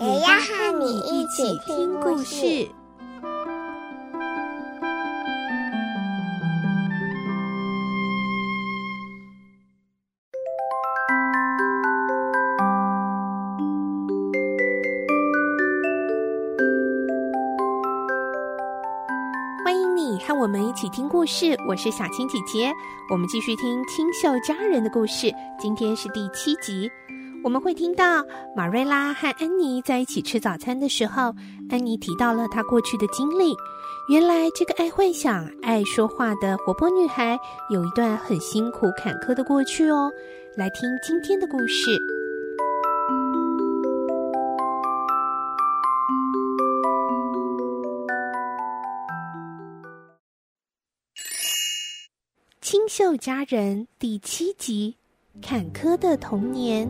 也要和你一起听故事。欢迎你和我们一起听故事，我是小青姐姐。我们继续听《清秀佳人》的故事，今天是第七集。我们会听到玛瑞拉和安妮在一起吃早餐的时候，安妮提到了她过去的经历。原来这个爱幻想、爱说话的活泼女孩，有一段很辛苦坎坷的过去哦。来听今天的故事。清秀佳人第七集：坎坷的童年。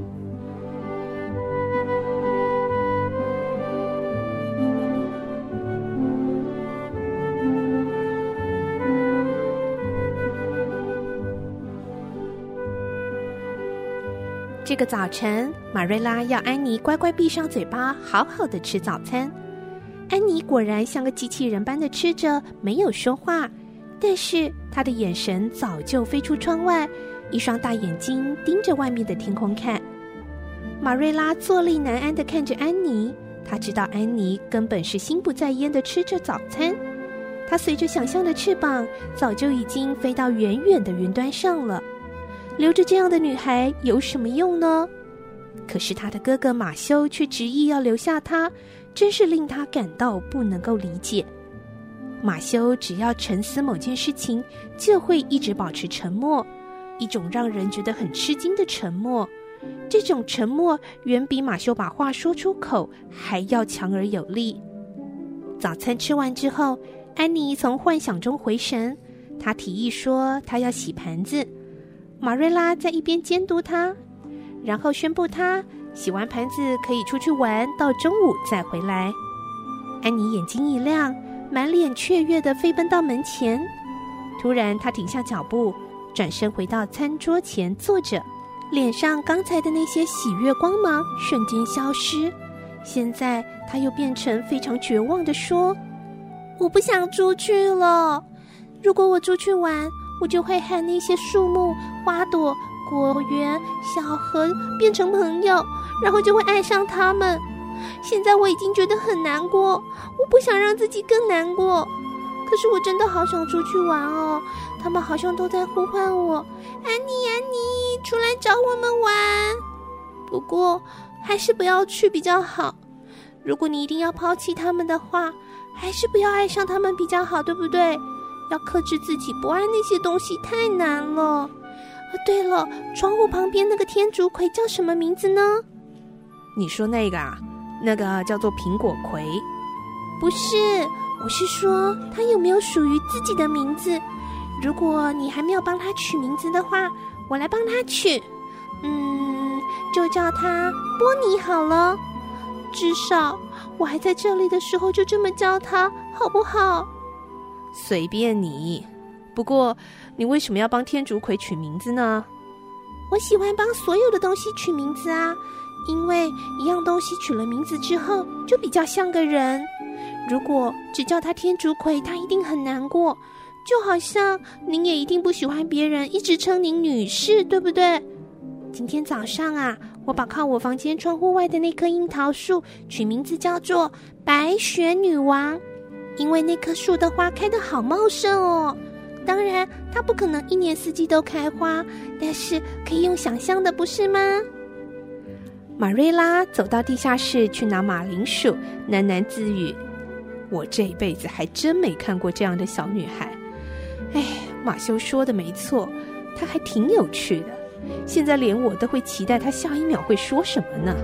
这个早晨，玛瑞拉要安妮乖乖闭上嘴巴，好好的吃早餐。安妮果然像个机器人般的吃着，没有说话。但是她的眼神早就飞出窗外，一双大眼睛盯着外面的天空看。玛瑞拉坐立难安地看着安妮，她知道安妮根本是心不在焉的吃着早餐。她随着想象的翅膀，早就已经飞到远远的云端上了。留着这样的女孩有什么用呢？可是她的哥哥马修却执意要留下她，真是令她感到不能够理解。马修只要沉思某件事情，就会一直保持沉默，一种让人觉得很吃惊的沉默。这种沉默远比马修把话说出口还要强而有力。早餐吃完之后，安妮从幻想中回神，她提议说她要洗盘子。马瑞拉在一边监督他，然后宣布他洗完盘子可以出去玩，到中午再回来。安妮眼睛一亮。满脸雀跃地飞奔到门前，突然他停下脚步，转身回到餐桌前坐着，脸上刚才的那些喜悦光芒瞬间消失。现在他又变成非常绝望地说：“我不想出去了。如果我出去玩，我就会和那些树木、花朵、果园、小河变成朋友，然后就会爱上他们。”现在我已经觉得很难过，我不想让自己更难过。可是我真的好想出去玩哦，他们好像都在呼唤我，安妮，安妮，出来找我们玩。不过还是不要去比较好。如果你一定要抛弃他们的话，还是不要爱上他们比较好，对不对？要克制自己不爱那些东西太难了。啊，对了，窗户旁边那个天竺葵叫什么名字呢？你说那个啊？那个叫做苹果葵，不是，我是说它有没有属于自己的名字？如果你还没有帮它取名字的话，我来帮它取。嗯，就叫它波尼好了。至少我还在这里的时候就这么叫它，好不好？随便你。不过你为什么要帮天竺葵取名字呢？我喜欢帮所有的东西取名字啊。因为一样东西取了名字之后，就比较像个人。如果只叫他天竺葵，他一定很难过。就好像您也一定不喜欢别人一直称您女士，对不对？今天早上啊，我把靠我房间窗户外的那棵樱桃树取名字叫做白雪女王，因为那棵树的花开得好茂盛哦。当然，它不可能一年四季都开花，但是可以用想象的，不是吗？玛瑞拉走到地下室去拿马铃薯，喃喃自语：“我这一辈子还真没看过这样的小女孩。”哎，马修说的没错，她还挺有趣的。现在连我都会期待她下一秒会说什么呢？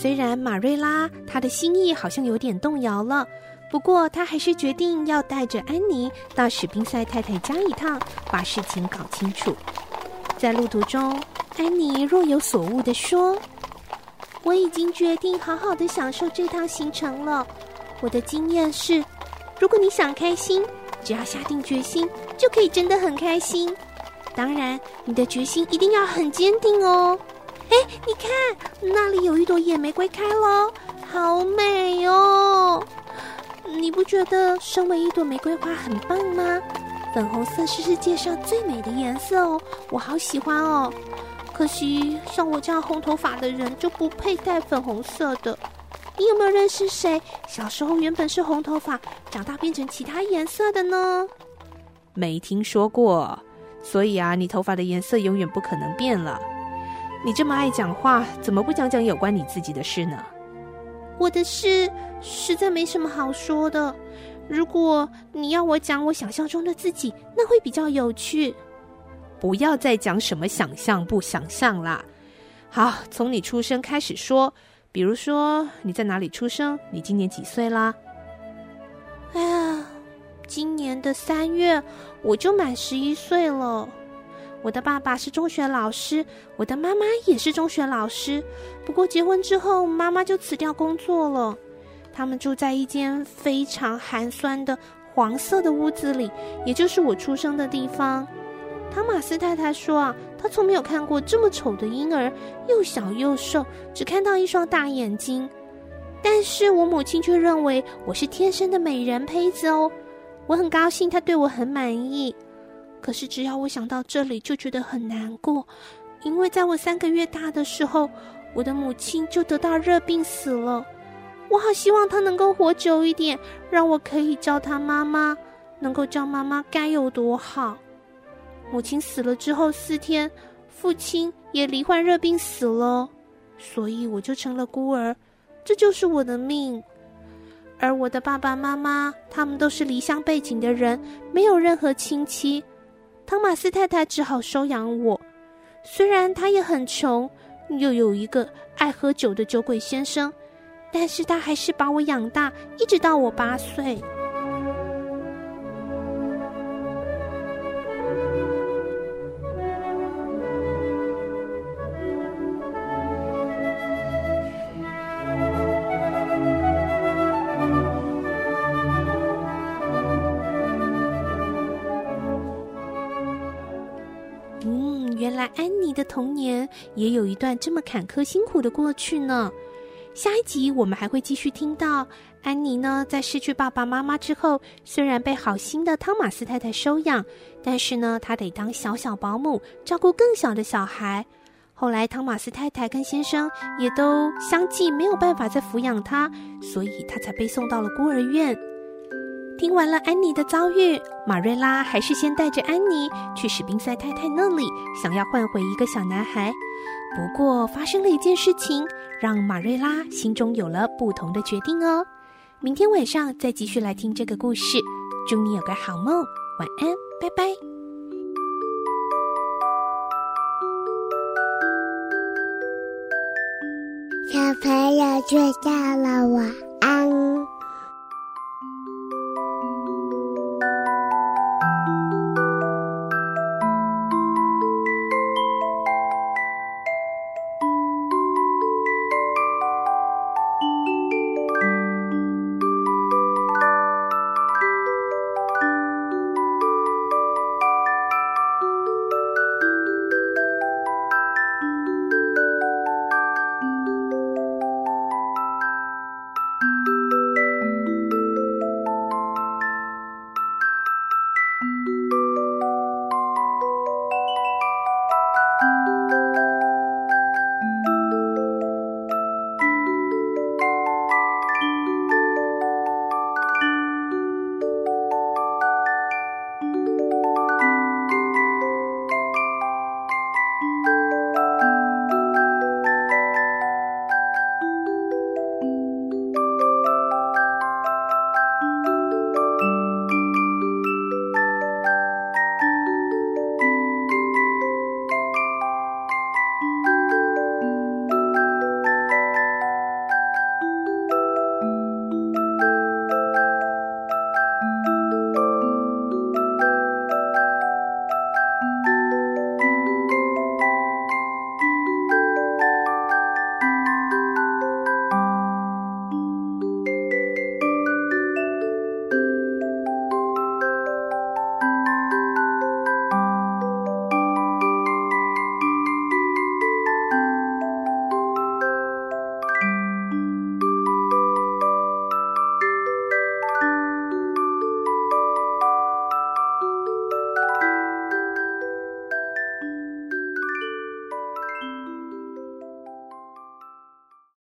虽然马瑞拉她的心意好像有点动摇了，不过她还是决定要带着安妮到史宾塞太太家一趟，把事情搞清楚。在路途中，安妮若有所悟地说：“我已经决定好好的享受这趟行程了。我的经验是，如果你想开心，只要下定决心，就可以真的很开心。当然，你的决心一定要很坚定哦。”哎，你看，那里有一朵野玫瑰开了，好美哦！你不觉得身为一朵玫瑰花很棒吗？粉红色是世界上最美的颜色哦，我好喜欢哦。可惜像我这样红头发的人就不配戴粉红色的。你有没有认识谁小时候原本是红头发，长大变成其他颜色的呢？没听说过，所以啊，你头发的颜色永远不可能变了。你这么爱讲话，怎么不讲讲有关你自己的事呢？我的事实在没什么好说的。如果你要我讲我想象中的自己，那会比较有趣。不要再讲什么想象不想象啦。好，从你出生开始说。比如说你在哪里出生？你今年几岁啦？哎呀，今年的三月我就满十一岁了。我的爸爸是中学老师，我的妈妈也是中学老师。不过结婚之后，妈妈就辞掉工作了。他们住在一间非常寒酸的黄色的屋子里，也就是我出生的地方。汤马斯太太说啊，她从没有看过这么丑的婴儿，又小又瘦，只看到一双大眼睛。但是我母亲却认为我是天生的美人胚子哦。我很高兴，她对我很满意。可是，只要我想到这里，就觉得很难过，因为在我三个月大的时候，我的母亲就得到热病死了。我好希望她能够活久一点，让我可以叫她妈妈，能够叫妈妈该有多好。母亲死了之后四天，父亲也罹患热病死了，所以我就成了孤儿，这就是我的命。而我的爸爸妈妈，他们都是离乡背井的人，没有任何亲戚。汤马斯太太只好收养我，虽然他也很穷，又有一个爱喝酒的酒鬼先生，但是他还是把我养大，一直到我八岁。的童年也有一段这么坎坷辛苦的过去呢。下一集我们还会继续听到安妮呢，在失去爸爸妈妈之后，虽然被好心的汤马斯太太收养，但是呢，她得当小小保姆，照顾更小的小孩。后来汤马斯太太跟先生也都相继没有办法再抚养她，所以她才被送到了孤儿院。听完了安妮的遭遇，马瑞拉还是先带着安妮去史宾塞太太那里，想要换回一个小男孩。不过发生了一件事情，让马瑞拉心中有了不同的决定哦。明天晚上再继续来听这个故事，祝你有个好梦，晚安，拜拜。小朋友睡觉了，晚安。